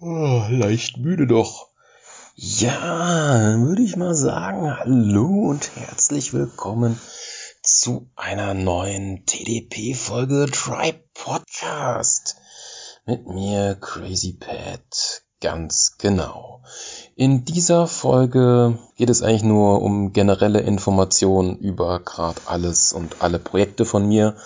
Leicht müde doch. Ja, würde ich mal sagen, hallo und herzlich willkommen zu einer neuen TDP-Folge Tribe Podcast. Mit mir Crazy Pat, ganz genau. In dieser Folge geht es eigentlich nur um generelle Informationen über gerade alles und alle Projekte von mir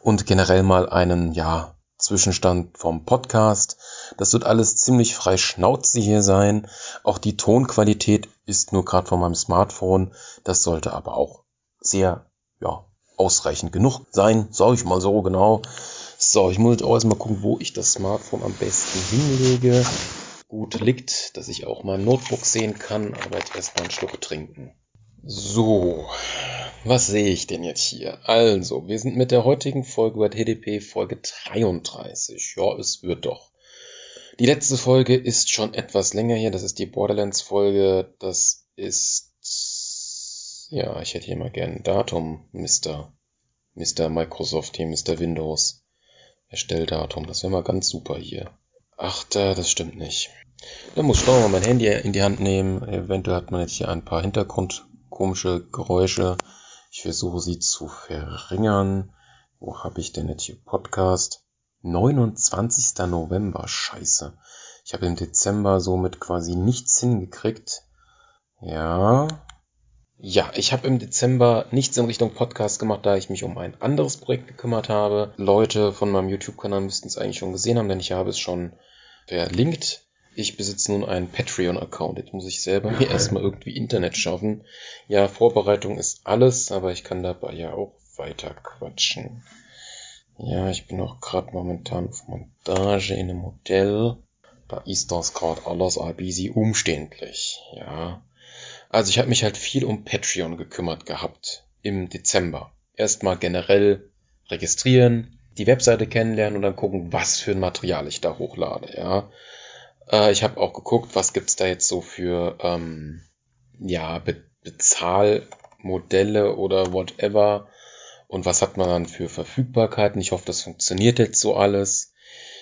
und generell mal einen, ja, Zwischenstand vom Podcast. Das wird alles ziemlich frei Schnauze hier sein. Auch die Tonqualität ist nur gerade von meinem Smartphone. Das sollte aber auch sehr, ja, ausreichend genug sein. Sag ich mal so genau. So, ich muss jetzt auch erstmal gucken, wo ich das Smartphone am besten hinlege. Gut liegt, dass ich auch mein Notebook sehen kann, aber jetzt erstmal einen Schluck trinken. So, was sehe ich denn jetzt hier? Also, wir sind mit der heutigen Folge über TDP Folge 33. Ja, es wird doch. Die letzte Folge ist schon etwas länger hier. Das ist die Borderlands Folge. Das ist, ja, ich hätte hier mal gerne ein Datum, Mr. Mr. Microsoft hier, Mr. Windows. Erstelldatum. Das wäre mal ganz super hier. Ach, da, das stimmt nicht. Dann muss ich doch mal mein Handy in die Hand nehmen. Eventuell hat man jetzt hier ein paar Hintergrund komische Geräusche. Ich versuche sie zu verringern. Wo habe ich denn jetzt hier Podcast? 29. November. Scheiße. Ich habe im Dezember somit quasi nichts hingekriegt. Ja. Ja, ich habe im Dezember nichts in Richtung Podcast gemacht, da ich mich um ein anderes Projekt gekümmert habe. Leute von meinem YouTube-Kanal müssten es eigentlich schon gesehen haben, denn ich habe es schon verlinkt. Ich besitze nun einen Patreon-Account. Jetzt muss ich selber mir erstmal irgendwie Internet schaffen. Ja, Vorbereitung ist alles, aber ich kann dabei ja auch weiter quatschen. Ja, ich bin auch gerade momentan auf Montage in einem Modell. Da ist das gerade alles ein bisschen umständlich. Ja. Also ich habe mich halt viel um Patreon gekümmert gehabt im Dezember. Erstmal generell registrieren, die Webseite kennenlernen und dann gucken, was für ein Material ich da hochlade. Ja. Äh, ich habe auch geguckt, was gibt's da jetzt so für ähm, ja, Be Bezahlmodelle oder whatever. Und was hat man dann für Verfügbarkeiten? Ich hoffe, das funktioniert jetzt so alles.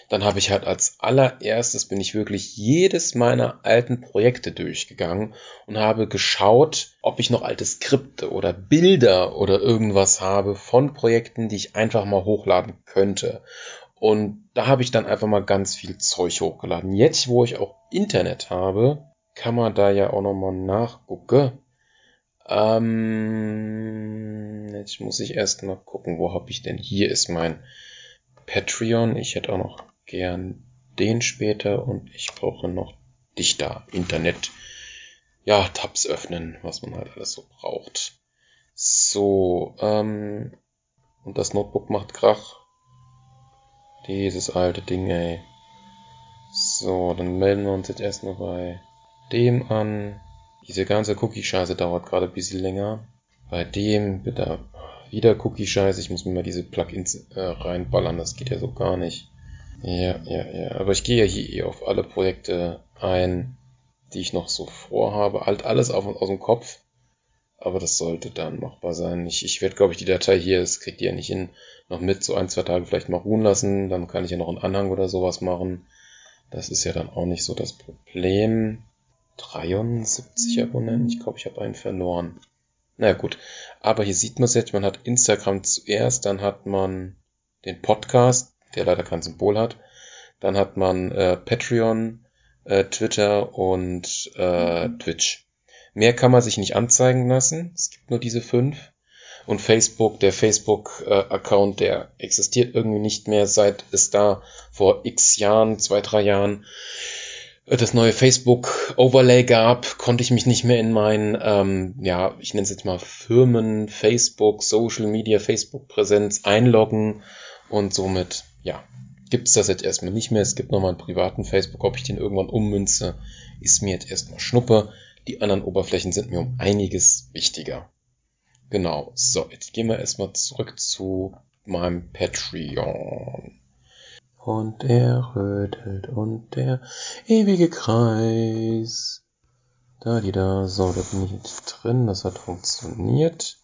Dann habe ich halt als allererstes bin ich wirklich jedes meiner alten Projekte durchgegangen und habe geschaut, ob ich noch alte Skripte oder Bilder oder irgendwas habe von Projekten, die ich einfach mal hochladen könnte. Und da habe ich dann einfach mal ganz viel Zeug hochgeladen. Jetzt, wo ich auch Internet habe, kann man da ja auch nochmal nachgucken. Ähm, jetzt muss ich erst mal gucken, wo habe ich denn? Hier ist mein Patreon. Ich hätte auch noch gern den später und ich brauche noch dich da. Internet. Ja, Tabs öffnen, was man halt alles so braucht. So, ähm, und das Notebook macht Krach. Dieses alte Ding, ey. So, dann melden wir uns jetzt erstmal bei dem an. Diese ganze Cookie-Scheiße dauert gerade ein bisschen länger. Bei dem bitte wieder Cookie-Scheiße. Ich muss mir mal diese Plugins äh, reinballern. Das geht ja so gar nicht. Ja, ja, ja. Aber ich gehe ja hier eh auf alle Projekte ein, die ich noch so vorhabe. Halt alles auf, aus dem Kopf. Aber das sollte dann machbar sein. Ich, ich werde, glaube ich, die Datei hier, das kriegt ihr ja nicht hin, noch mit so ein, zwei Tage vielleicht mal ruhen lassen. Dann kann ich ja noch einen Anhang oder sowas machen. Das ist ja dann auch nicht so das Problem. 73 Abonnenten. Ich glaube, ich habe einen verloren. Na naja, gut. Aber hier sieht man es jetzt. Man hat Instagram zuerst, dann hat man den Podcast, der leider kein Symbol hat. Dann hat man äh, Patreon, äh, Twitter und äh, Twitch. Mehr kann man sich nicht anzeigen lassen. Es gibt nur diese fünf. Und Facebook, der Facebook-Account, der existiert irgendwie nicht mehr, seit es da vor x Jahren, zwei, drei Jahren äh, das neue Facebook-Overlay gab, konnte ich mich nicht mehr in mein, ähm, ja, ich nenne es jetzt mal Firmen, Facebook, Social Media, Facebook-Präsenz einloggen und somit, ja, gibt es das jetzt erstmal nicht mehr. Es gibt nochmal einen privaten Facebook, ob ich den irgendwann ummünze, ist mir jetzt erstmal Schnuppe. Die anderen Oberflächen sind mir um einiges wichtiger. Genau, so, jetzt gehen wir erstmal zurück zu meinem Patreon. Und er rötelt und der ewige Kreis. Da, die da. So, da bin ich jetzt drin. Das hat funktioniert.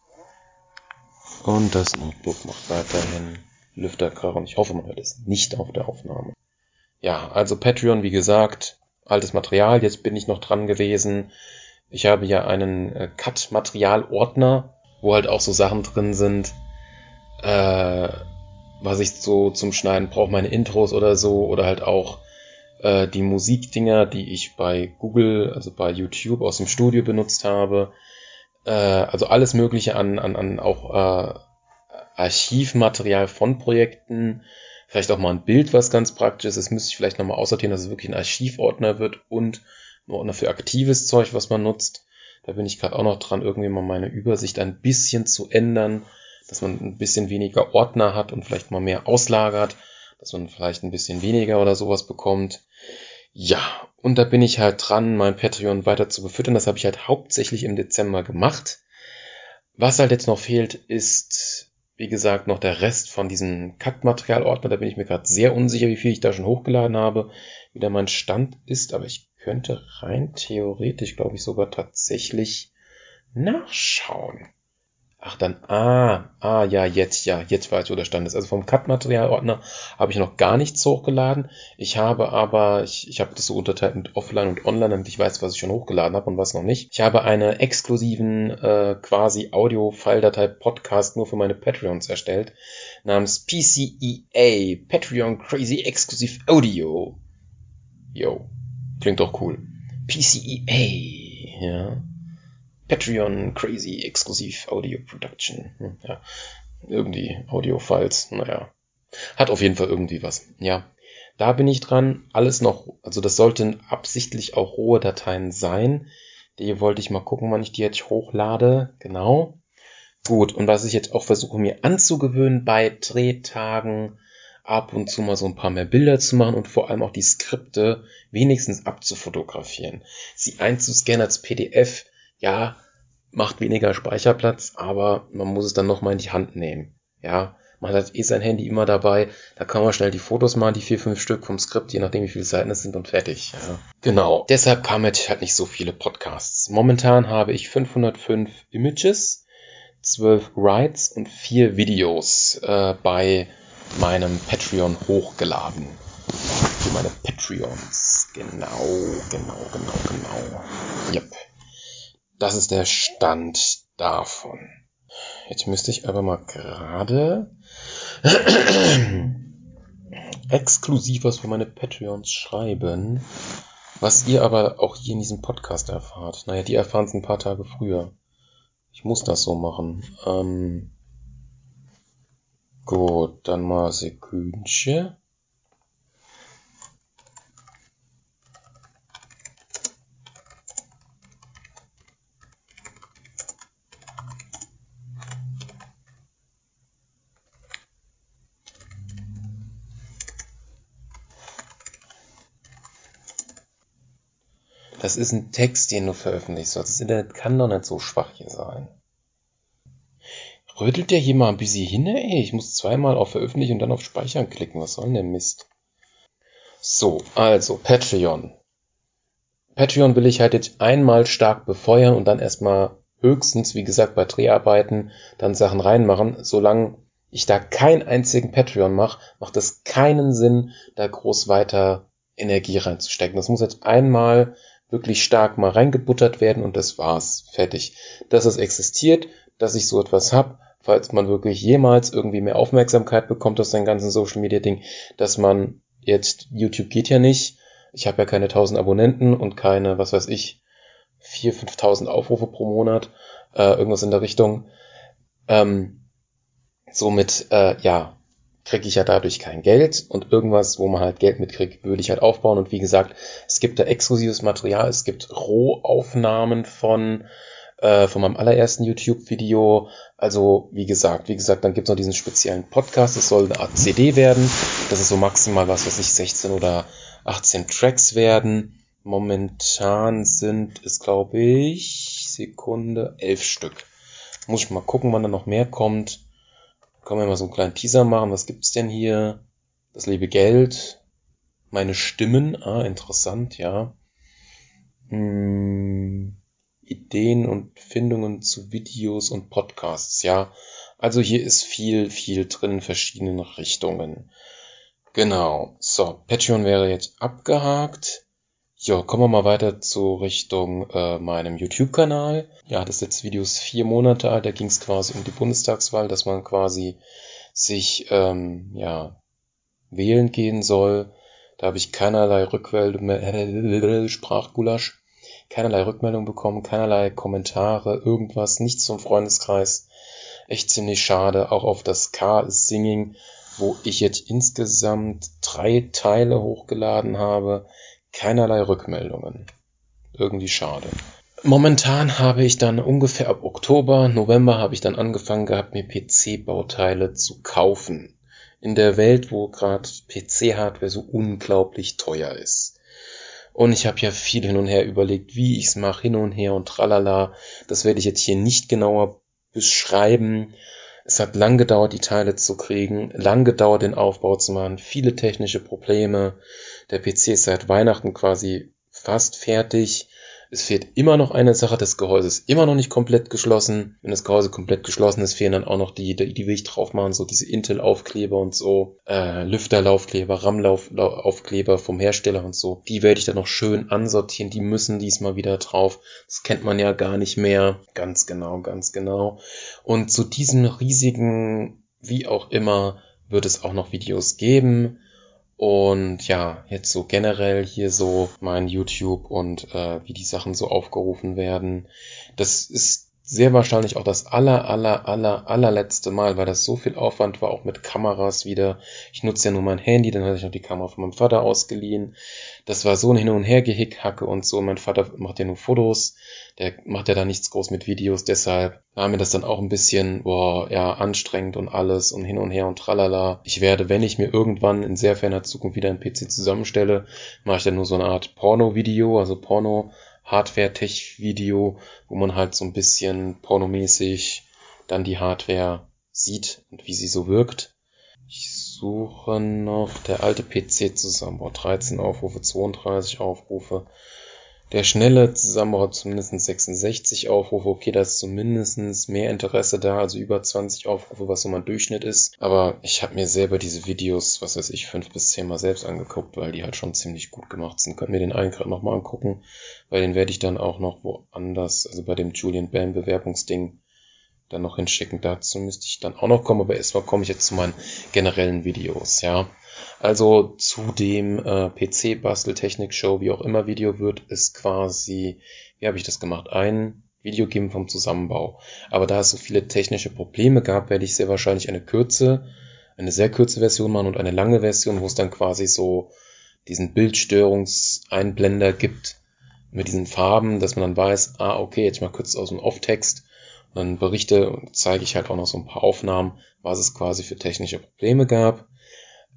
Und das Notebook macht weiterhin Lüfterkrach und ich hoffe, man hört es nicht auf der Aufnahme. ja, also Patreon, wie gesagt, altes Material, jetzt bin ich noch dran gewesen. Ich habe ja einen äh, Cut-Material-Ordner, wo halt auch so Sachen drin sind, äh, was ich so zum Schneiden brauche, meine Intros oder so, oder halt auch äh, die Musikdinger, die ich bei Google, also bei YouTube aus dem Studio benutzt habe. Äh, also alles Mögliche an, an, an auch äh, Archivmaterial von Projekten, vielleicht auch mal ein Bild, was ganz praktisch ist. Das müsste ich vielleicht nochmal aussortieren, dass es wirklich ein Archivordner wird und ein Ordner für aktives Zeug, was man nutzt. Da bin ich gerade auch noch dran, irgendwie mal meine Übersicht ein bisschen zu ändern, dass man ein bisschen weniger Ordner hat und vielleicht mal mehr auslagert, dass man vielleicht ein bisschen weniger oder sowas bekommt. Ja, und da bin ich halt dran, mein Patreon weiter zu befüttern. Das habe ich halt hauptsächlich im Dezember gemacht. Was halt jetzt noch fehlt, ist wie gesagt, noch der Rest von diesem Cut-Material-Ordner. Da bin ich mir gerade sehr unsicher, wie viel ich da schon hochgeladen habe, wie da mein Stand ist. Aber ich könnte rein theoretisch, glaube ich, sogar tatsächlich nachschauen. Ach dann, ah, ah, ja, jetzt, ja, jetzt weiß ich, wo der Stand ist. Also vom Cut-Material-Ordner habe ich noch gar nichts hochgeladen. Ich habe aber, ich, ich habe das so unterteilt mit Offline und Online, damit ich weiß, was ich schon hochgeladen habe und was noch nicht. Ich habe einen exklusiven äh, quasi Audio-File-Datei-Podcast nur für meine Patreons erstellt, namens PCEA, Patreon Crazy Exclusive Audio. Yo, klingt doch cool. PCEA, ja. Patreon Crazy Exklusiv Audio Production. Hm, ja, irgendwie Audio-Files, naja. Hat auf jeden Fall irgendwie was. Ja, da bin ich dran. Alles noch, also das sollten absichtlich auch rohe Dateien sein. Die wollte ich mal gucken, wann ich die jetzt hochlade. Genau. Gut, und was ich jetzt auch versuche mir anzugewöhnen bei Drehtagen, ab und zu mal so ein paar mehr Bilder zu machen und vor allem auch die Skripte wenigstens abzufotografieren. Sie einzuscannen als PDF ja, macht weniger Speicherplatz, aber man muss es dann nochmal in die Hand nehmen. Ja, man hat eh sein Handy immer dabei, da kann man schnell die Fotos machen, die vier, fünf Stück vom Skript, je nachdem wie viele Seiten es sind und fertig. Ja. Genau, deshalb kamen jetzt halt nicht so viele Podcasts. Momentan habe ich 505 Images, 12 Writes und 4 Videos äh, bei meinem Patreon hochgeladen. Für meine Patreons. Genau, genau, genau, genau. Yep. Das ist der Stand davon. Jetzt müsste ich aber mal gerade exklusiv was für meine Patreons schreiben, was ihr aber auch hier in diesem Podcast erfahrt. Naja, die erfahren es ein paar Tage früher. Ich muss das so machen. Ähm, gut, dann mal Sekündchen. Das ist ein Text, den du veröffentlichst. Das Internet kann doch nicht so schwach hier sein. Rödelt der hier mal ein bisschen hin, ey? Ich muss zweimal auf Veröffentlichen und dann auf Speichern klicken. Was soll denn der Mist? So, also Patreon. Patreon will ich halt jetzt einmal stark befeuern und dann erstmal höchstens, wie gesagt, bei Dreharbeiten dann Sachen reinmachen. Solange ich da keinen einzigen Patreon mache, macht es keinen Sinn, da groß weiter Energie reinzustecken. Das muss jetzt einmal wirklich stark mal reingebuttert werden und das war's. Fertig. Dass es existiert, dass ich so etwas hab, falls man wirklich jemals irgendwie mehr Aufmerksamkeit bekommt aus seinem ganzen Social Media Ding, dass man jetzt, YouTube geht ja nicht, ich habe ja keine 1000 Abonnenten und keine, was weiß ich, 4.000, 5.000 Aufrufe pro Monat, äh, irgendwas in der Richtung. Ähm, somit, äh, ja, kriege ich ja dadurch kein Geld und irgendwas, wo man halt Geld mitkriegt, würde ich halt aufbauen. Und wie gesagt, es gibt da exklusives Material, es gibt Rohaufnahmen von äh, von meinem allerersten YouTube-Video. Also wie gesagt, wie gesagt, dann gibt es noch diesen speziellen Podcast. Es soll eine Art CD werden. Das ist so maximal was, was ich 16 oder 18 Tracks werden. Momentan sind es, glaube ich, Sekunde, elf Stück. Muss ich mal gucken, wann da noch mehr kommt. Können wir mal so einen kleinen Teaser machen. Was gibt's denn hier? Das liebe Geld. Meine Stimmen. Ah, interessant, ja. Hm, Ideen und Findungen zu Videos und Podcasts, ja. Also hier ist viel, viel drin in verschiedenen Richtungen. Genau. So, Patreon wäre jetzt abgehakt. Ja, kommen wir mal weiter zu Richtung äh, meinem YouTube-Kanal. Ja, das ist jetzt Videos vier Monate alt. Da ging es quasi um die Bundestagswahl, dass man quasi sich ähm, ja wählen gehen soll. Da habe ich keinerlei Rückmeldung, Sprachgulasch, keinerlei Rückmeldung bekommen, keinerlei Kommentare, irgendwas, nichts vom Freundeskreis. Echt ziemlich schade. Auch auf das K-Singing wo ich jetzt insgesamt drei Teile hochgeladen habe, keinerlei Rückmeldungen. Irgendwie schade. Momentan habe ich dann ungefähr ab Oktober, November habe ich dann angefangen gehabt, mir PC-Bauteile zu kaufen. In der Welt, wo gerade PC-Hardware so unglaublich teuer ist. Und ich habe ja viel hin und her überlegt, wie ich es mache, hin und her und tralala. Das werde ich jetzt hier nicht genauer beschreiben. Es hat lang gedauert, die Teile zu kriegen, lang gedauert, den Aufbau zu machen, viele technische Probleme. Der PC ist seit Weihnachten quasi fast fertig. Es fehlt immer noch eine Sache, das Gehäuse ist immer noch nicht komplett geschlossen. Wenn das Gehäuse komplett geschlossen ist, fehlen dann auch noch die, die, die will ich drauf machen, so diese Intel-Aufkleber und so, äh, Lüfterlaufkleber, RAM-Aufkleber vom Hersteller und so. Die werde ich dann noch schön ansortieren, die müssen diesmal wieder drauf. Das kennt man ja gar nicht mehr. Ganz genau, ganz genau. Und zu diesem riesigen, wie auch immer, wird es auch noch Videos geben. Und ja, jetzt so generell hier so mein YouTube und äh, wie die Sachen so aufgerufen werden. Das ist sehr wahrscheinlich auch das aller, aller, aller, allerletzte Mal, weil das so viel Aufwand war, auch mit Kameras wieder. Ich nutze ja nur mein Handy, dann hatte ich noch die Kamera von meinem Vater ausgeliehen. Das war so ein Hin- und Her-Gehickhacke und so. Mein Vater macht ja nur Fotos, der macht ja da nichts groß mit Videos, deshalb war mir das dann auch ein bisschen, boah, ja, anstrengend und alles und hin und her und tralala. Ich werde, wenn ich mir irgendwann in sehr ferner Zukunft wieder ein PC zusammenstelle, mache ich dann nur so eine Art Porno-Video, also Porno- Hardware-Tech-Video, wo man halt so ein bisschen pornomäßig dann die Hardware sieht und wie sie so wirkt. Ich suche noch der alte PC Zusammenbau. 13 Aufrufe, 32 Aufrufe. Der schnelle Zusammenbau zumindest 66 Aufrufe. Okay, da ist zumindest mehr Interesse da, also über 20 Aufrufe, was so mein Durchschnitt ist. Aber ich habe mir selber diese Videos, was weiß ich, fünf bis zehn Mal selbst angeguckt, weil die halt schon ziemlich gut gemacht sind. Könnt mir den einen gerade nochmal angucken, weil den werde ich dann auch noch woanders, also bei dem Julian Bam Bewerbungsding, dann noch hinschicken. Dazu müsste ich dann auch noch kommen, aber erstmal komme ich jetzt zu meinen generellen Videos, ja. Also zu dem äh, PC-Basteltechnik-Show, wie auch immer Video wird, ist quasi, wie habe ich das gemacht? Ein Video geben vom Zusammenbau. Aber da es so viele technische Probleme gab, werde ich sehr wahrscheinlich eine kürze, eine sehr kurze Version machen und eine lange Version, wo es dann quasi so diesen Bildstörungseinblender gibt mit diesen Farben, dass man dann weiß, ah, okay, jetzt mal kurz aus dem Off-Text und dann berichte und zeige ich halt auch noch so ein paar Aufnahmen, was es quasi für technische Probleme gab.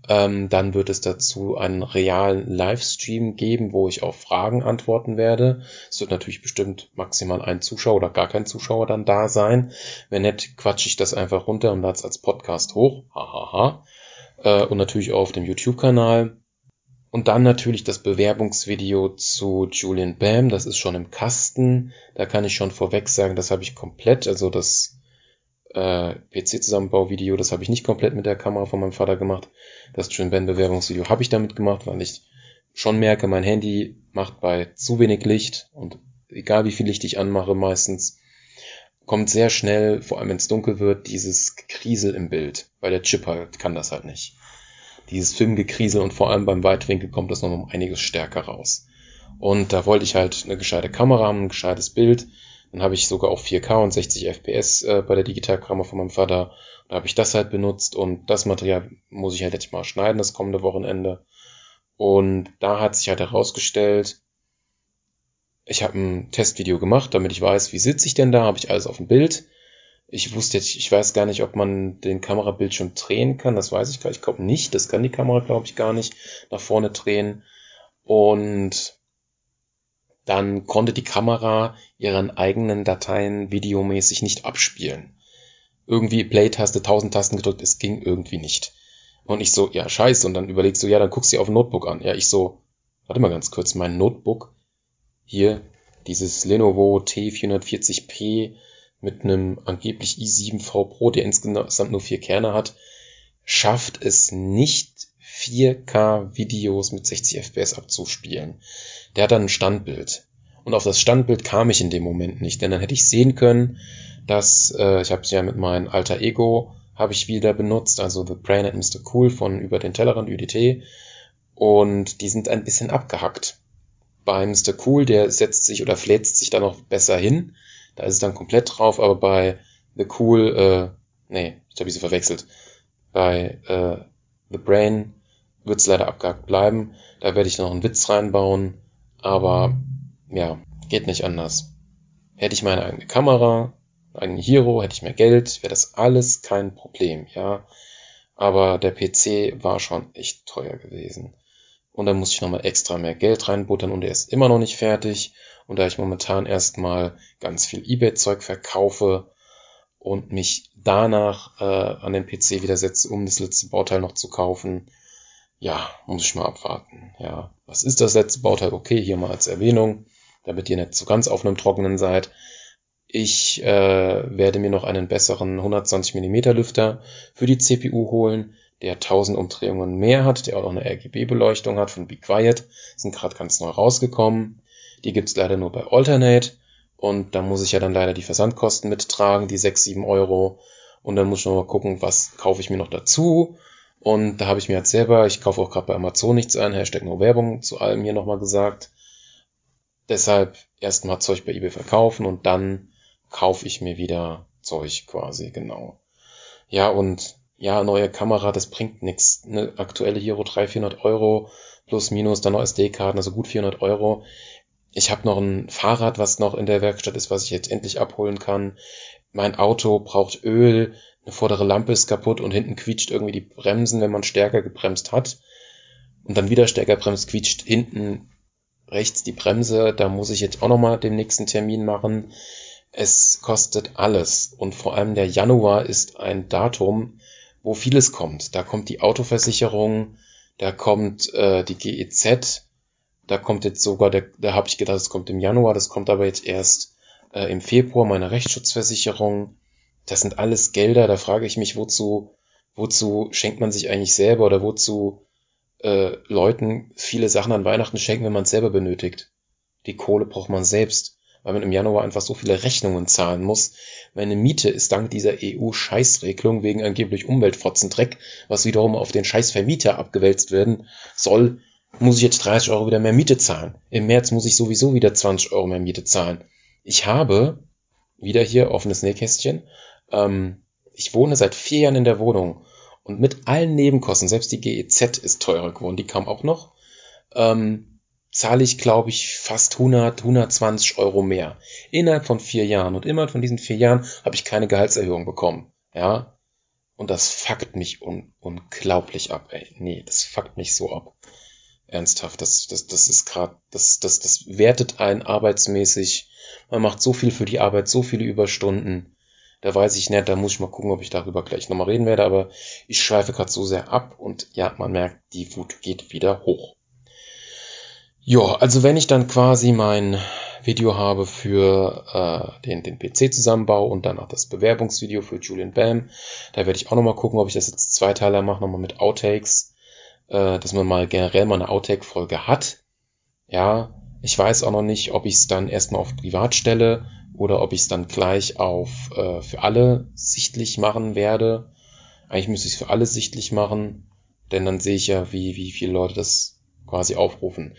Ähm, dann wird es dazu einen realen Livestream geben, wo ich auf Fragen antworten werde. Es wird natürlich bestimmt maximal ein Zuschauer oder gar kein Zuschauer dann da sein. Wenn nicht, quatsche ich das einfach runter und lade es als Podcast hoch. Hahaha. Äh, und natürlich auch auf dem YouTube-Kanal. Und dann natürlich das Bewerbungsvideo zu Julian Bam. Das ist schon im Kasten. Da kann ich schon vorweg sagen, das habe ich komplett, also das äh, PC-Zusammenbauvideo, das habe ich nicht komplett mit der Kamera von meinem Vater gemacht. Das Trin Ben Bewerbungsvideo habe ich damit gemacht, weil ich schon merke, mein Handy macht bei zu wenig Licht und egal wie viel Licht ich anmache, meistens kommt sehr schnell, vor allem wenn es dunkel wird, dieses Gekriesel im Bild, weil der Chip halt kann das halt nicht. Dieses Filmgekriesel und vor allem beim Weitwinkel kommt das noch um einiges stärker raus. Und da wollte ich halt eine gescheite Kamera haben, ein gescheites Bild dann habe ich sogar auch 4K und 60 FPS äh, bei der Digitalkamera von meinem Vater. Da habe ich das halt benutzt und das Material muss ich halt jetzt mal schneiden, das kommende Wochenende. Und da hat sich halt herausgestellt, ich habe ein Testvideo gemacht, damit ich weiß, wie sitze ich denn da, habe ich alles auf dem Bild. Ich wusste jetzt, ich weiß gar nicht, ob man den Kamerabildschirm drehen kann, das weiß ich gar nicht, ich glaube nicht, das kann die Kamera, glaube ich, gar nicht nach vorne drehen. Und dann konnte die Kamera ihren eigenen Dateien videomäßig nicht abspielen. Irgendwie Play-Taste, tausend Tasten gedrückt, es ging irgendwie nicht. Und ich so, ja, scheiße. Und dann überlegst du, ja, dann guckst du dir auf Notebook an. Ja, ich so, warte mal ganz kurz, mein Notebook, hier, dieses Lenovo T440p mit einem angeblich i7V Pro, der insgesamt nur vier Kerne hat, schafft es nicht 4K-Videos mit 60 FPS abzuspielen. Der hat dann ein Standbild. Und auf das Standbild kam ich in dem Moment nicht, denn dann hätte ich sehen können, dass äh, ich habe es ja mit meinem alter Ego habe ich wieder benutzt, also The Brain and Mr. Cool von über den Tellerrand UDT und die sind ein bisschen abgehackt. Bei Mr. Cool, der setzt sich oder fläzt sich da noch besser hin, da ist es dann komplett drauf, aber bei The Cool, äh, nee, ich habe sie verwechselt. Bei äh, The Brain wird es leider abgehackt bleiben. Da werde ich noch einen Witz reinbauen, aber ja, geht nicht anders. Hätte ich meine eigene Kamera, einen Hero, hätte ich mehr Geld, wäre das alles kein Problem, ja. Aber der PC war schon echt teuer gewesen. Und dann muss ich nochmal extra mehr Geld reinbuttern und er ist immer noch nicht fertig. Und da ich momentan erstmal ganz viel Ebay-Zeug verkaufe und mich danach äh, an den PC wieder setze, um das letzte Bauteil noch zu kaufen, ja, muss ich mal abwarten. Ja, was ist das letzte Bauteil? Okay, hier mal als Erwähnung, damit ihr nicht so ganz auf einem Trockenen seid. Ich äh, werde mir noch einen besseren 120 mm Lüfter für die CPU holen, der 1000 Umdrehungen mehr hat, der auch noch eine RGB-Beleuchtung hat von Be Quiet. Sind gerade ganz neu rausgekommen. Die gibt's leider nur bei Alternate. Und da muss ich ja dann leider die Versandkosten mittragen, die 6, 7 Euro. Und dann muss ich noch mal gucken, was kaufe ich mir noch dazu. Und da habe ich mir jetzt selber, ich kaufe auch gerade bei Amazon nichts ein, Hashtag no Werbung zu allem hier nochmal gesagt. Deshalb erstmal Zeug bei eBay verkaufen und dann kaufe ich mir wieder Zeug quasi, genau. Ja, und ja, neue Kamera, das bringt nichts. Eine aktuelle Hero 300, 400 Euro plus minus, dann noch SD-Karten, also gut 400 Euro. Ich habe noch ein Fahrrad, was noch in der Werkstatt ist, was ich jetzt endlich abholen kann. Mein Auto braucht Öl, eine vordere Lampe ist kaputt und hinten quietscht irgendwie die Bremsen, wenn man stärker gebremst hat. Und dann wieder stärker bremst, quietscht hinten rechts die Bremse. Da muss ich jetzt auch nochmal den nächsten Termin machen. Es kostet alles. Und vor allem der Januar ist ein Datum, wo vieles kommt. Da kommt die Autoversicherung, da kommt äh, die GEZ, da kommt jetzt sogar, der, da habe ich gedacht, es kommt im Januar, das kommt aber jetzt erst äh, im Februar, meine Rechtsschutzversicherung. Das sind alles Gelder, da frage ich mich, wozu, wozu schenkt man sich eigentlich selber oder wozu äh, Leuten viele Sachen an Weihnachten schenken, wenn man es selber benötigt. Die Kohle braucht man selbst, weil man im Januar einfach so viele Rechnungen zahlen muss. Meine Miete ist dank dieser EU-Scheißregelung wegen angeblich Umweltfotzendreck, was wiederum auf den Scheißvermieter abgewälzt werden soll, muss ich jetzt 30 Euro wieder mehr Miete zahlen. Im März muss ich sowieso wieder 20 Euro mehr Miete zahlen. Ich habe, wieder hier offenes Nähkästchen, ähm, ich wohne seit vier Jahren in der Wohnung und mit allen Nebenkosten, selbst die GEZ ist teurer geworden, die kam auch noch, ähm, zahle ich, glaube ich, fast 100, 120 Euro mehr. Innerhalb von vier Jahren. Und innerhalb von diesen vier Jahren habe ich keine Gehaltserhöhung bekommen. Ja. Und das fuckt mich un unglaublich ab, ey. Nee, das fuckt mich so ab. Ernsthaft, das, das, das ist gerade, das, das, das wertet ein arbeitsmäßig. Man macht so viel für die Arbeit, so viele Überstunden. Da weiß ich nicht, da muss ich mal gucken, ob ich darüber gleich nochmal reden werde, aber ich schweife gerade so sehr ab und ja, man merkt, die Wut geht wieder hoch. Ja, also wenn ich dann quasi mein Video habe für äh, den, den PC-Zusammenbau und dann auch das Bewerbungsvideo für Julian Bam, da werde ich auch nochmal gucken, ob ich das jetzt Zweiteiler mache, nochmal mit Outtakes äh, dass man mal generell mal eine Outtake-Folge hat. Ja, ich weiß auch noch nicht, ob ich es dann erstmal auf privat stelle oder ob ich es dann gleich auf äh, für alle sichtlich machen werde. Eigentlich müsste ich es für alle sichtlich machen, denn dann sehe ich ja, wie, wie viele Leute das quasi aufrufen.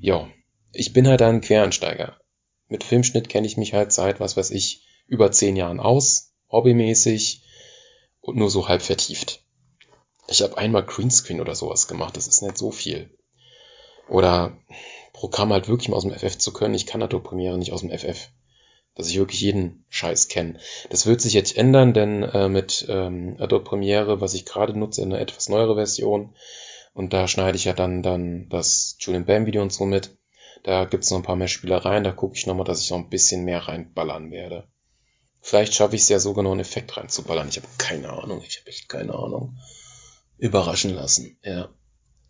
Ja, ich bin halt ein Quereinsteiger. Mit Filmschnitt kenne ich mich halt seit, was weiß ich, über zehn Jahren aus, hobbymäßig und nur so halb vertieft. Ich habe einmal Greenscreen oder sowas gemacht, das ist nicht so viel. Oder Programm halt wirklich mal aus dem FF zu können. Ich kann Adobe Premiere nicht aus dem FF. Dass ich wirklich jeden Scheiß kenne. Das wird sich jetzt ändern, denn äh, mit ähm, Adobe Premiere, was ich gerade nutze, eine etwas neuere Version, und da schneide ich ja dann, dann das Julian Bam Video und so mit. Da gibt's noch ein paar mehr Spielereien, da gucke ich nochmal, dass ich noch ein bisschen mehr reinballern werde. Vielleicht schaffe ich es ja sogar noch einen Effekt reinzuballern. Ich habe keine Ahnung, ich habe echt keine Ahnung überraschen lassen. Ja.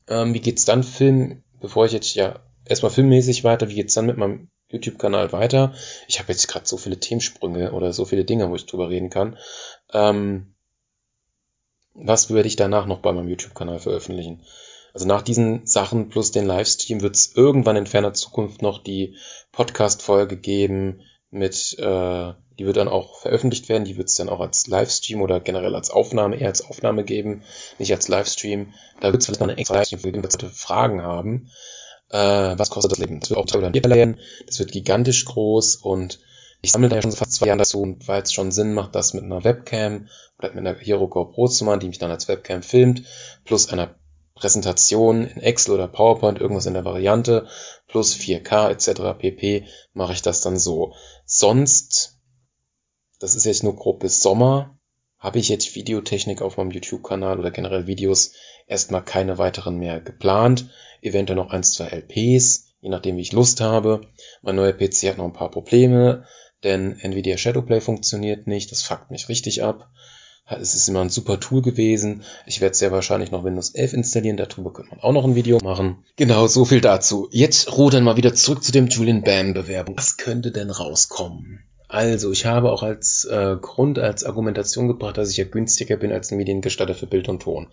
Ähm, wie geht's dann Film, bevor ich jetzt ja erstmal filmmäßig weiter, wie geht's dann mit meinem YouTube-Kanal weiter? Ich habe jetzt gerade so viele Themensprünge oder so viele Dinge, wo ich drüber reden kann. Ähm, was werde ich danach noch bei meinem YouTube-Kanal veröffentlichen? Also nach diesen Sachen plus den Livestream wird es irgendwann in ferner Zukunft noch die Podcast-Folge geben mit, äh, die wird dann auch veröffentlicht werden, die wird es dann auch als Livestream oder generell als Aufnahme, eher als Aufnahme geben, nicht als Livestream. Da wird es vielleicht noch eine extra Livestream geben, Leute Fragen haben. Äh, was kostet das Leben? Das wird auch oder werden. Das wird gigantisch groß und ich sammle da ja schon fast zwei Jahre dazu, weil es schon Sinn macht, das mit einer Webcam oder mit einer Hero GoPro zu machen, die mich dann als Webcam filmt, plus einer Präsentation in Excel oder PowerPoint, irgendwas in der Variante, plus 4K etc. pp. mache ich das dann so. Sonst, das ist jetzt nur grob bis Sommer, habe ich jetzt Videotechnik auf meinem YouTube-Kanal oder generell Videos erstmal keine weiteren mehr geplant. Eventuell noch eins, zwei LPs, je nachdem wie ich Lust habe. Mein neuer PC hat noch ein paar Probleme, denn Nvidia Shadowplay funktioniert nicht, das fuckt mich richtig ab. Es ist immer ein super Tool gewesen. Ich werde sehr wahrscheinlich noch Windows 11 installieren. Darüber könnte man auch noch ein Video machen. Genau, so viel dazu. Jetzt rudern mal wieder zurück zu dem Julian Bam Bewerbung. Was könnte denn rauskommen? Also, ich habe auch als äh, Grund, als Argumentation gebracht, dass ich ja günstiger bin als ein Mediengestatter für Bild und Ton.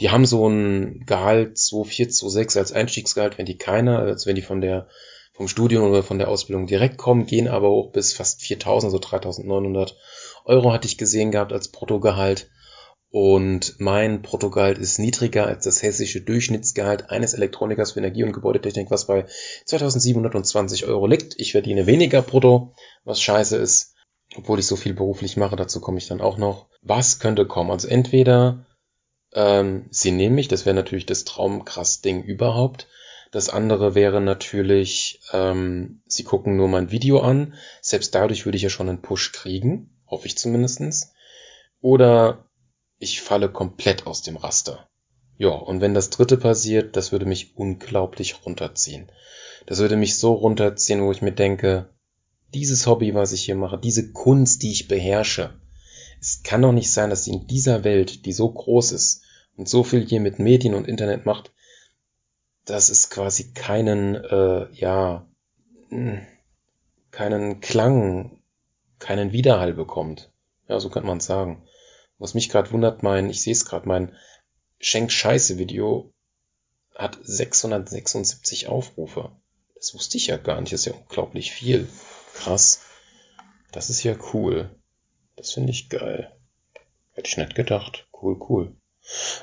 Die haben so ein Gehalt 2,4, 2,6 als Einstiegsgehalt, wenn die keiner, als wenn die von der vom Studium oder von der Ausbildung direkt kommen, gehen aber hoch bis fast 4.000, so 3.900 Euro hatte ich gesehen gehabt als Bruttogehalt. Und mein Bruttogehalt ist niedriger als das hessische Durchschnittsgehalt eines Elektronikers für Energie- und Gebäudetechnik, was bei 2720 Euro liegt. Ich verdiene weniger brutto, was scheiße ist, obwohl ich so viel beruflich mache. Dazu komme ich dann auch noch. Was könnte kommen? Also entweder ähm, sie nehmen mich, das wäre natürlich das traumkrass Ding überhaupt. Das andere wäre natürlich, ähm, sie gucken nur mein Video an. Selbst dadurch würde ich ja schon einen Push kriegen. Hoffe ich zumindestens. Oder ich falle komplett aus dem Raster. Ja, und wenn das dritte passiert, das würde mich unglaublich runterziehen. Das würde mich so runterziehen, wo ich mir denke, dieses Hobby, was ich hier mache, diese Kunst, die ich beherrsche, es kann doch nicht sein, dass in dieser Welt, die so groß ist und so viel hier mit Medien und Internet macht, dass es quasi keinen, äh, ja, hm, keinen Klang keinen Widerhall bekommt. Ja, so könnte man es sagen. Was mich gerade wundert, mein, ich sehe es gerade, mein Schenk Scheiße Video hat 676 Aufrufe. Das wusste ich ja gar nicht. Das ist ja unglaublich viel. Krass. Das ist ja cool. Das finde ich geil. Hätte ich nicht gedacht. Cool, cool.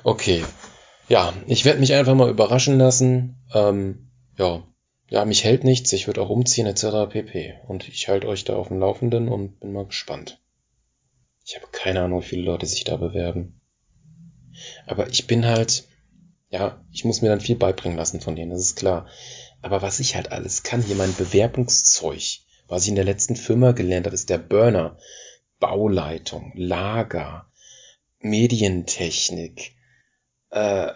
Okay. Ja, ich werde mich einfach mal überraschen lassen. Ähm, ja, ja, mich hält nichts, ich würde auch umziehen etc. pp. Und ich halte euch da auf dem Laufenden und bin mal gespannt. Ich habe keine Ahnung, wie viele Leute sich da bewerben. Aber ich bin halt, ja, ich muss mir dann viel beibringen lassen von denen, das ist klar. Aber was ich halt alles kann, hier mein Bewerbungszeug, was ich in der letzten Firma gelernt habe, ist der Burner, Bauleitung, Lager, Medientechnik, äh, äh,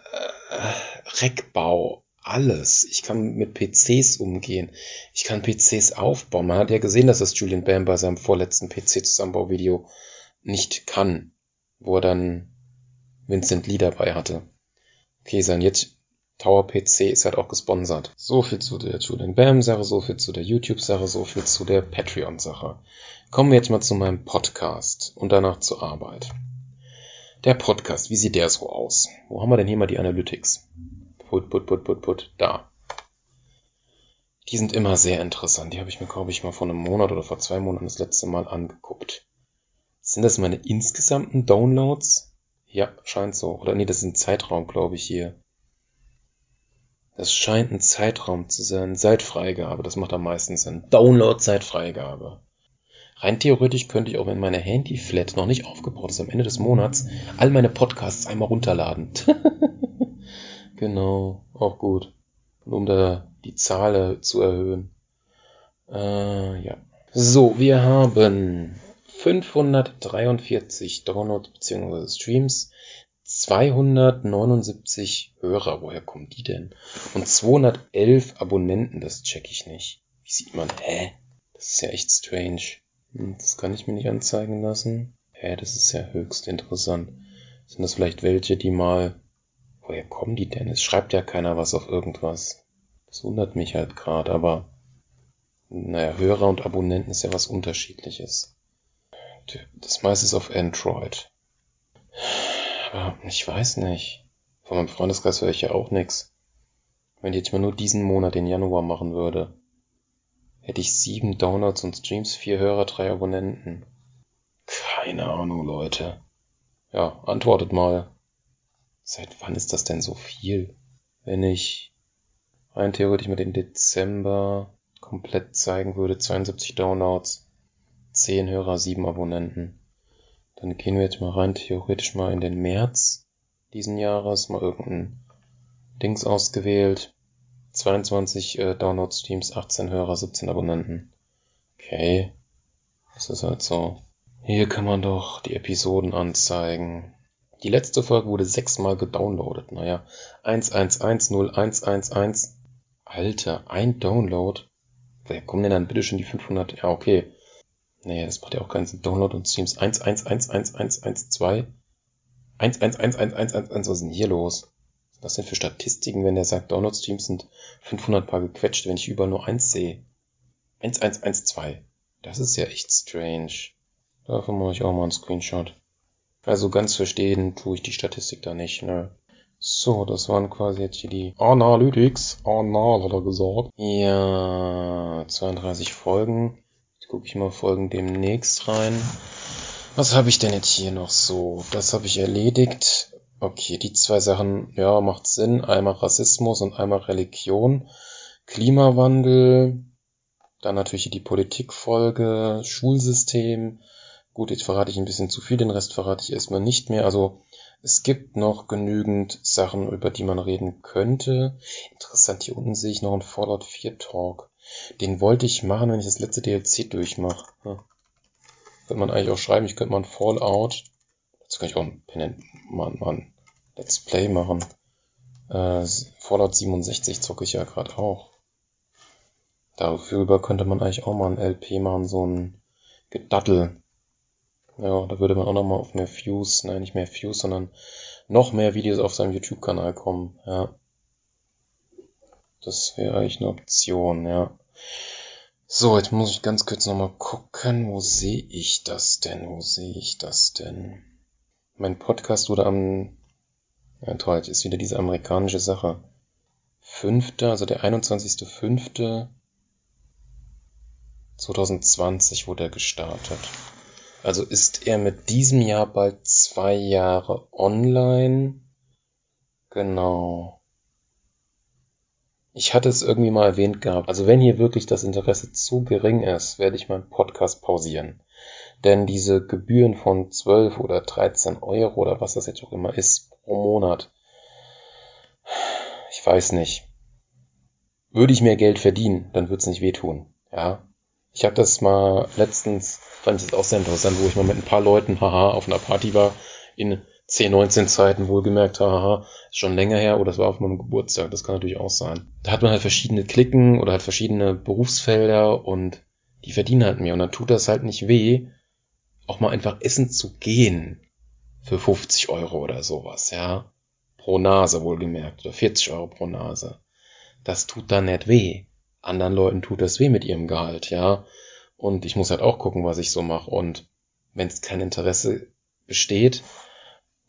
Reckbau, alles. Ich kann mit PCs umgehen. Ich kann PCs aufbauen. Man hat ja gesehen, dass das Julian Bam bei seinem vorletzten PC-Zusammenbauvideo nicht kann, wo er dann Vincent Lee dabei hatte. Okay, sein jetzt Tower PC ist halt auch gesponsert. So viel zu der Julian Bam Sache, so viel zu der YouTube Sache, so viel zu der Patreon Sache. Kommen wir jetzt mal zu meinem Podcast und danach zur Arbeit. Der Podcast, wie sieht der so aus? Wo haben wir denn hier mal die Analytics? Put, put, put, put, put, da. Die sind immer sehr interessant. Die habe ich mir, glaube ich, mal vor einem Monat oder vor zwei Monaten das letzte Mal angeguckt. Sind das meine insgesamten Downloads? Ja, scheint so. Oder nee, das ist ein Zeitraum, glaube ich, hier. Das scheint ein Zeitraum zu sein. Seit Freigabe, das macht am meisten Sinn. Download seit Freigabe. Rein theoretisch könnte ich auch, wenn meine Handy-Flat noch nicht aufgebaut ist, am Ende des Monats all meine Podcasts einmal runterladen. Genau, auch gut. um da die Zahl zu erhöhen. Äh, ja. So, wir haben 543 Downloads bzw. Streams, 279 Hörer, woher kommen die denn? Und 211 Abonnenten, das check ich nicht. Wie sieht man, hä? Das ist ja echt strange. Hm, das kann ich mir nicht anzeigen lassen. Hä, das ist ja höchst interessant. Sind das vielleicht welche, die mal Woher kommen die denn? Es schreibt ja keiner was auf irgendwas. Das wundert mich halt gerade, aber naja, Hörer und Abonnenten ist ja was unterschiedliches. Das meiste ist auf Android. Aber ich weiß nicht. Von meinem Freundeskreis höre ich ja auch nix. Wenn ich jetzt mal nur diesen Monat, den Januar machen würde, hätte ich sieben Downloads und Streams, vier Hörer, drei Abonnenten. Keine Ahnung, Leute. Ja, antwortet mal. Seit wann ist das denn so viel? Wenn ich rein theoretisch mal den Dezember komplett zeigen würde, 72 Downloads, 10 Hörer, 7 Abonnenten. Dann gehen wir jetzt mal rein theoretisch mal in den März diesen Jahres, mal irgendein Dings ausgewählt. 22 äh, Download-Streams, 18 Hörer, 17 Abonnenten. Okay. Das ist halt so. Hier kann man doch die Episoden anzeigen. Die letzte Folge wurde sechsmal gedownloadet. Naja, 1110111. Alter, ein Download? Wer kommen denn dann bitte schon die 500? Ja, okay. Nee, das macht ja auch keinen Sinn. Download und Streams 1111112. 1111111. Was ist denn hier los? Was denn für Statistiken, wenn der sagt, Download-Streams sind 500 Paar gequetscht, wenn ich überall nur eins sehe? 1112. Das ist ja echt strange. Davon mache ich auch mal einen Screenshot. Also ganz verstehen tue ich die Statistik da nicht, ne? So, das waren quasi jetzt hier die Analytics. Anal hat er gesagt. Ja, 32 Folgen. Gucke ich mal Folgen demnächst rein. Was habe ich denn jetzt hier noch so? Das habe ich erledigt. Okay, die zwei Sachen, ja, macht Sinn. Einmal Rassismus und einmal Religion. Klimawandel. Dann natürlich die Politikfolge, Schulsystem, Gut, jetzt verrate ich ein bisschen zu viel, den Rest verrate ich erstmal nicht mehr. Also es gibt noch genügend Sachen, über die man reden könnte. Interessant, hier unten sehe ich noch einen Fallout 4 Talk. Den wollte ich machen, wenn ich das letzte DLC durchmache. Ja. Könnte man eigentlich auch schreiben, ich könnte mal ein Fallout. Dazu kann ich auch ein, mal, mal ein Let's Play machen. Äh, Fallout 67 zocke ich ja gerade auch. Darüber könnte man eigentlich auch mal ein LP machen, so ein Gedattel. Ja, da würde man auch nochmal auf mehr Views, nein, nicht mehr Views, sondern noch mehr Videos auf seinem YouTube-Kanal kommen, ja. Das wäre eigentlich eine Option, ja. So, jetzt muss ich ganz kurz nochmal gucken, wo sehe ich das denn? Wo sehe ich das denn? Mein Podcast wurde am, ja toll, jetzt ist wieder diese amerikanische Sache. Fünfte, also der 21.05.2020 wurde er gestartet. Also ist er mit diesem Jahr bald zwei Jahre online. Genau. Ich hatte es irgendwie mal erwähnt gehabt. Also wenn hier wirklich das Interesse zu gering ist, werde ich meinen Podcast pausieren. Denn diese Gebühren von 12 oder 13 Euro oder was das jetzt auch immer ist pro Monat, ich weiß nicht. Würde ich mehr Geld verdienen, dann würde es nicht wehtun. Ja. Ich habe das mal letztens fand ich das auch sehr interessant, wo ich mal mit ein paar Leuten, haha, auf einer Party war, in 10, 19 Zeiten wohlgemerkt, haha, ist schon länger her, oder es war auf meinem Geburtstag, das kann natürlich auch sein. Da hat man halt verschiedene Klicken oder halt verschiedene Berufsfelder und die verdienen halt mehr und dann tut das halt nicht weh, auch mal einfach essen zu gehen für 50 Euro oder sowas, ja. Pro Nase wohlgemerkt, oder 40 Euro pro Nase. Das tut dann nicht weh. Anderen Leuten tut das weh mit ihrem Gehalt, ja. Und ich muss halt auch gucken, was ich so mache. Und wenn es kein Interesse besteht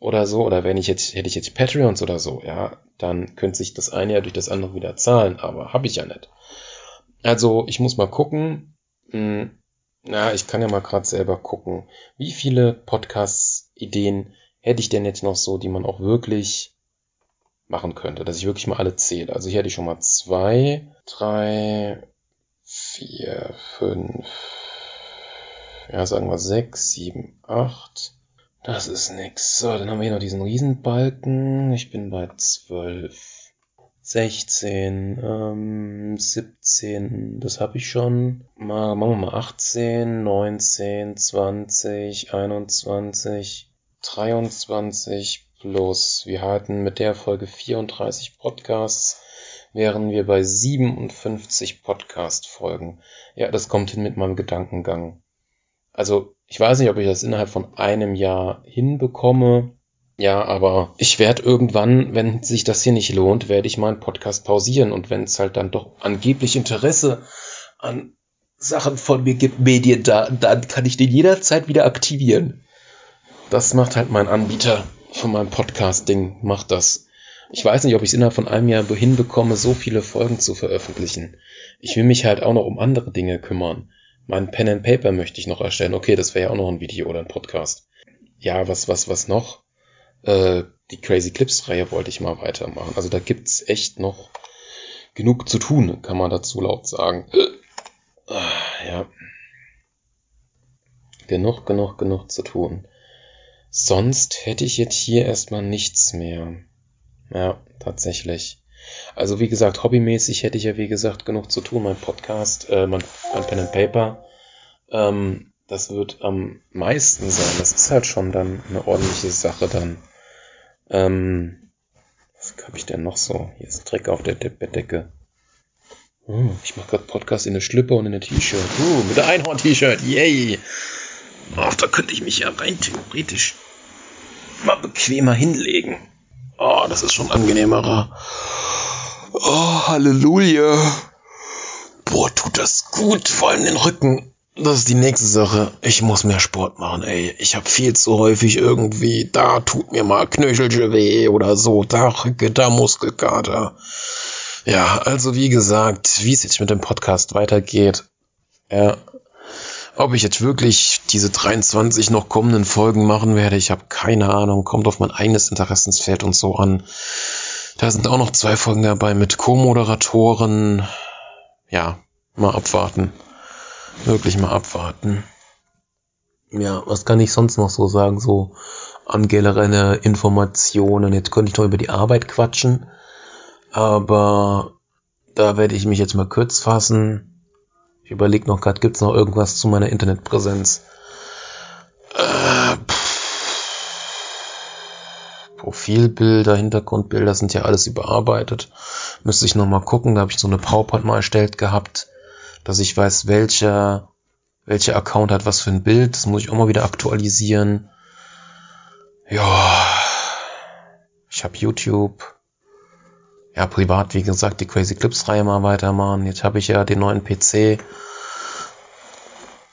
oder so, oder wenn ich jetzt, hätte ich jetzt Patreons oder so, ja, dann könnte sich das eine ja durch das andere wieder zahlen, aber habe ich ja nicht. Also ich muss mal gucken. Hm, na, ich kann ja mal gerade selber gucken, wie viele Podcasts-Ideen hätte ich denn jetzt noch so, die man auch wirklich machen könnte, dass ich wirklich mal alle zähle. Also hier hätte ich schon mal zwei, drei, vier, fünf, ja, sagen wir sechs, sieben, acht. Das ist nix. So, dann haben wir hier noch diesen Riesenbalken. Ich bin bei zwölf, sechzehn, ähm, siebzehn. Das habe ich schon. Mal, machen wir mal achtzehn, neunzehn, zwanzig, einundzwanzig, dreiundzwanzig plus. Wir hatten mit der Folge 34 Podcasts wären wir bei 57 Podcast-Folgen. Ja, das kommt hin mit meinem Gedankengang. Also, ich weiß nicht, ob ich das innerhalb von einem Jahr hinbekomme. Ja, aber ich werde irgendwann, wenn sich das hier nicht lohnt, werde ich meinen Podcast pausieren. Und wenn es halt dann doch angeblich Interesse an Sachen von mir gibt, Medien da, dann kann ich den jederzeit wieder aktivieren. Das macht halt mein Anbieter von meinem Podcast-Ding, macht das. ich weiß nicht, ob ich es innerhalb von einem Jahr hinbekomme, so viele Folgen zu veröffentlichen. Ich will mich halt auch noch um andere Dinge kümmern. Mein Pen and Paper möchte ich noch erstellen. Okay, das wäre ja auch noch ein Video oder ein Podcast. Ja, was, was, was noch? Äh, die Crazy Clips Reihe wollte ich mal weitermachen. Also da gibt's echt noch genug zu tun, kann man dazu laut sagen. Äh, ja. Genug, genug, genug zu tun. Sonst hätte ich jetzt hier erstmal nichts mehr. Ja, tatsächlich. Also wie gesagt, hobbymäßig hätte ich ja wie gesagt genug zu tun. Mein Podcast, äh, mein, mein Pen and Paper, ähm, das wird am meisten sein. Das ist halt schon dann eine ordentliche Sache dann. Ähm, was habe ich denn noch so? Hier ist Dreck auf der Bettdecke. Oh, ich mache gerade Podcast in der Schlüpper und in der T-Shirt. Uh, mit der Einhorn-T-Shirt. Yay! Ach, da könnte ich mich ja rein theoretisch mal bequemer hinlegen. Oh, das ist schon angenehmerer. Oh, Halleluja. Boah, tut das gut, vor allem den Rücken. Das ist die nächste Sache. Ich muss mehr Sport machen, ey. Ich habe viel zu häufig irgendwie, da tut mir mal Knöchelche weh oder so, da Rücke, da Muskelkater. Ja, also wie gesagt, wie es jetzt mit dem Podcast weitergeht, ja, ob ich jetzt wirklich diese 23 noch kommenden Folgen machen werde, ich habe keine Ahnung. Kommt auf mein eigenes Interessensfeld und so an. Da sind auch noch zwei Folgen dabei mit Co-Moderatoren. Ja, mal abwarten. Wirklich mal abwarten. Ja, was kann ich sonst noch so sagen? So an Informationen. Jetzt könnte ich noch über die Arbeit quatschen. Aber da werde ich mich jetzt mal kurz fassen. Überlege noch gerade, gibt es noch irgendwas zu meiner Internetpräsenz? Äh, Profilbilder, Hintergrundbilder sind ja alles überarbeitet. Müsste ich noch mal gucken. Da habe ich so eine PowerPoint mal erstellt gehabt, dass ich weiß, welcher welcher Account hat was für ein Bild. Das muss ich auch mal wieder aktualisieren. Ja, ich habe YouTube ja, privat, wie gesagt, die Crazy Clips Reihe mal weitermachen. Jetzt habe ich ja den neuen PC.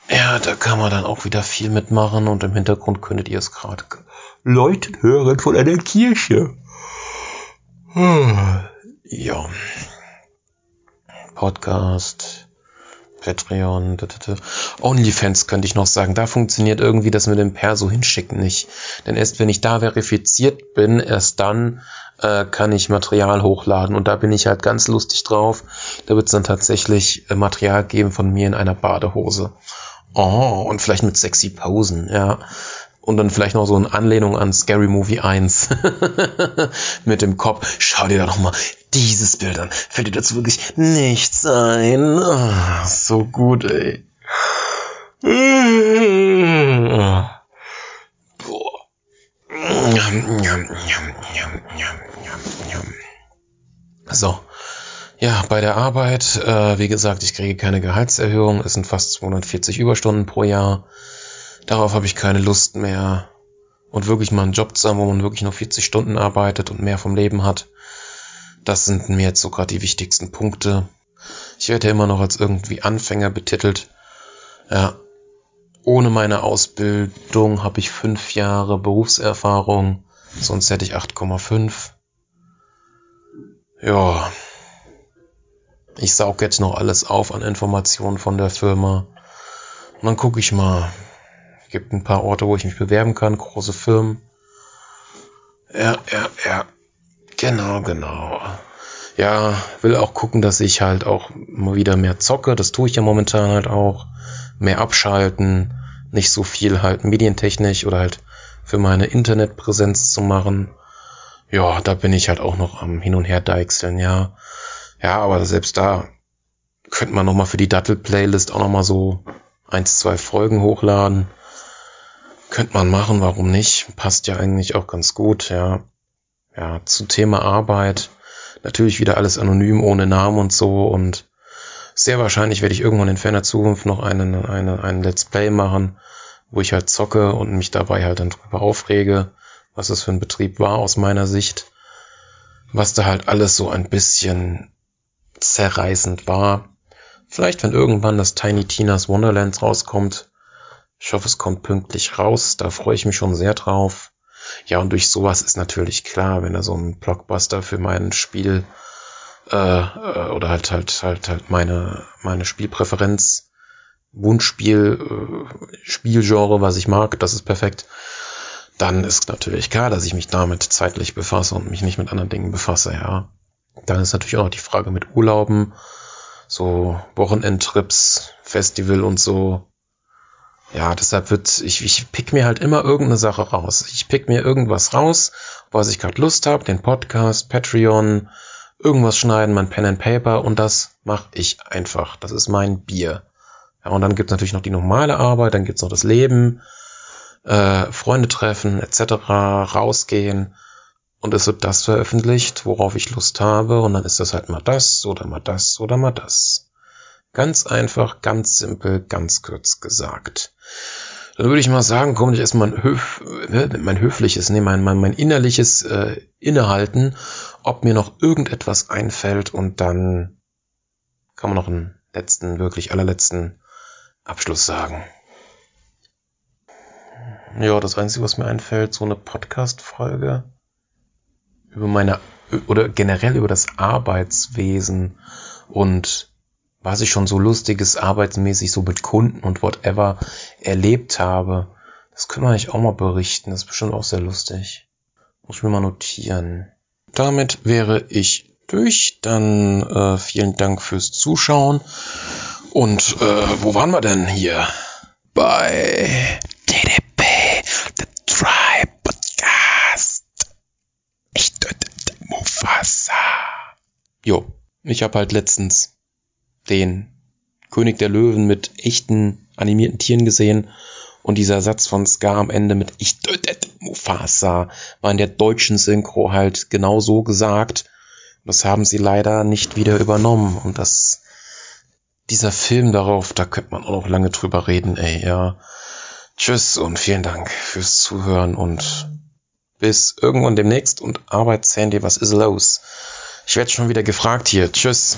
Ja, da kann man dann auch wieder viel mitmachen und im Hintergrund könntet ihr es gerade läuten hören von einer Kirche. Hm. Ja. Podcast. Patreon, OnlyFans könnte ich noch sagen. Da funktioniert irgendwie das mit dem Perso hinschicken nicht. Denn erst wenn ich da verifiziert bin, erst dann äh, kann ich Material hochladen. Und da bin ich halt ganz lustig drauf. Da wird es dann tatsächlich äh, Material geben von mir in einer Badehose. Oh, und vielleicht mit sexy Posen, ja. Und dann vielleicht noch so eine Anlehnung an Scary Movie 1 mit dem Kopf. Schau dir da noch mal dieses Bild an. Fällt dir dazu wirklich nichts ein? Oh, so gut, ey. So. Ja, bei der Arbeit, äh, wie gesagt, ich kriege keine Gehaltserhöhung. Es sind fast 240 Überstunden pro Jahr darauf habe ich keine Lust mehr. Und wirklich mal einen Job zu haben, wo man wirklich nur 40 Stunden arbeitet und mehr vom Leben hat. Das sind mir jetzt so gerade die wichtigsten Punkte. Ich werde ja immer noch als irgendwie Anfänger betitelt. Ja. Ohne meine Ausbildung habe ich fünf Jahre Berufserfahrung, sonst hätte ich 8,5. Ja. Ich saug jetzt noch alles auf an Informationen von der Firma. Und dann gucke ich mal, gibt ein paar Orte, wo ich mich bewerben kann, große Firmen. Ja, ja, ja. Genau, genau. Ja, will auch gucken, dass ich halt auch mal wieder mehr zocke. Das tue ich ja momentan halt auch. Mehr abschalten, nicht so viel halt medientechnisch oder halt für meine Internetpräsenz zu machen. Ja, da bin ich halt auch noch am Hin und Her deichseln, ja. Ja, aber selbst da könnte man nochmal für die Dattel-Playlist auch nochmal so eins, zwei Folgen hochladen. Könnte man machen, warum nicht? Passt ja eigentlich auch ganz gut, ja. Ja, zu Thema Arbeit. Natürlich wieder alles anonym, ohne Namen und so und sehr wahrscheinlich werde ich irgendwann in ferner Zukunft noch einen, eine, einen Let's Play machen, wo ich halt zocke und mich dabei halt dann drüber aufrege, was das für ein Betrieb war aus meiner Sicht. Was da halt alles so ein bisschen zerreißend war. Vielleicht, wenn irgendwann das Tiny Tina's Wonderlands rauskommt, ich hoffe, es kommt pünktlich raus. Da freue ich mich schon sehr drauf. Ja, und durch sowas ist natürlich klar, wenn er so ein Blockbuster für mein Spiel äh, äh, oder halt halt halt halt meine meine Spielpräferenz, Wunschspiel, äh, Spielgenre, was ich mag, das ist perfekt. Dann ist natürlich klar, dass ich mich damit zeitlich befasse und mich nicht mit anderen Dingen befasse, ja. Dann ist natürlich auch noch die Frage mit Urlauben, so Wochenendtrips, Festival und so. Ja, deshalb wird, ich, ich pick mir halt immer irgendeine Sache raus. Ich pick mir irgendwas raus, was ich gerade Lust habe, den Podcast, Patreon, irgendwas schneiden, mein Pen and Paper und das mache ich einfach. Das ist mein Bier. Ja, und dann gibt's natürlich noch die normale Arbeit, dann gibt's noch das Leben, äh, Freunde treffen, etc., rausgehen und es wird das veröffentlicht, worauf ich Lust habe und dann ist das halt mal das oder mal das oder mal das. Ganz einfach, ganz simpel, ganz kurz gesagt. Dann würde ich mal sagen, komme ich erstmal mein, Höf, äh, mein höfliches, nee, mein, mein, mein innerliches äh, Innehalten, ob mir noch irgendetwas einfällt und dann kann man noch einen letzten, wirklich allerletzten Abschluss sagen. Ja, das Einzige, was mir einfällt, so eine Podcast-Folge über meine oder generell über das Arbeitswesen und was ich schon so lustiges arbeitsmäßig so mit Kunden und whatever erlebt habe. Das können wir eigentlich auch mal berichten. Das ist bestimmt auch sehr lustig. Muss ich mir mal notieren. Damit wäre ich durch. Dann äh, vielen Dank fürs Zuschauen. Und äh, wo waren wir denn hier? Bei TDP, The Tribe Podcast. Ich tötete Mufasa. Jo, ich habe halt letztens den König der Löwen mit echten animierten Tieren gesehen und dieser Satz von Scar am Ende mit Ich tötete Mufasa war in der deutschen Synchro halt genau so gesagt. Das haben sie leider nicht wieder übernommen und das dieser Film darauf, da könnte man auch noch lange drüber reden, ey, ja. Tschüss und vielen Dank fürs Zuhören und bis irgendwann demnächst und Arbeitshandy, was ist los? Ich werde schon wieder gefragt hier. Tschüss.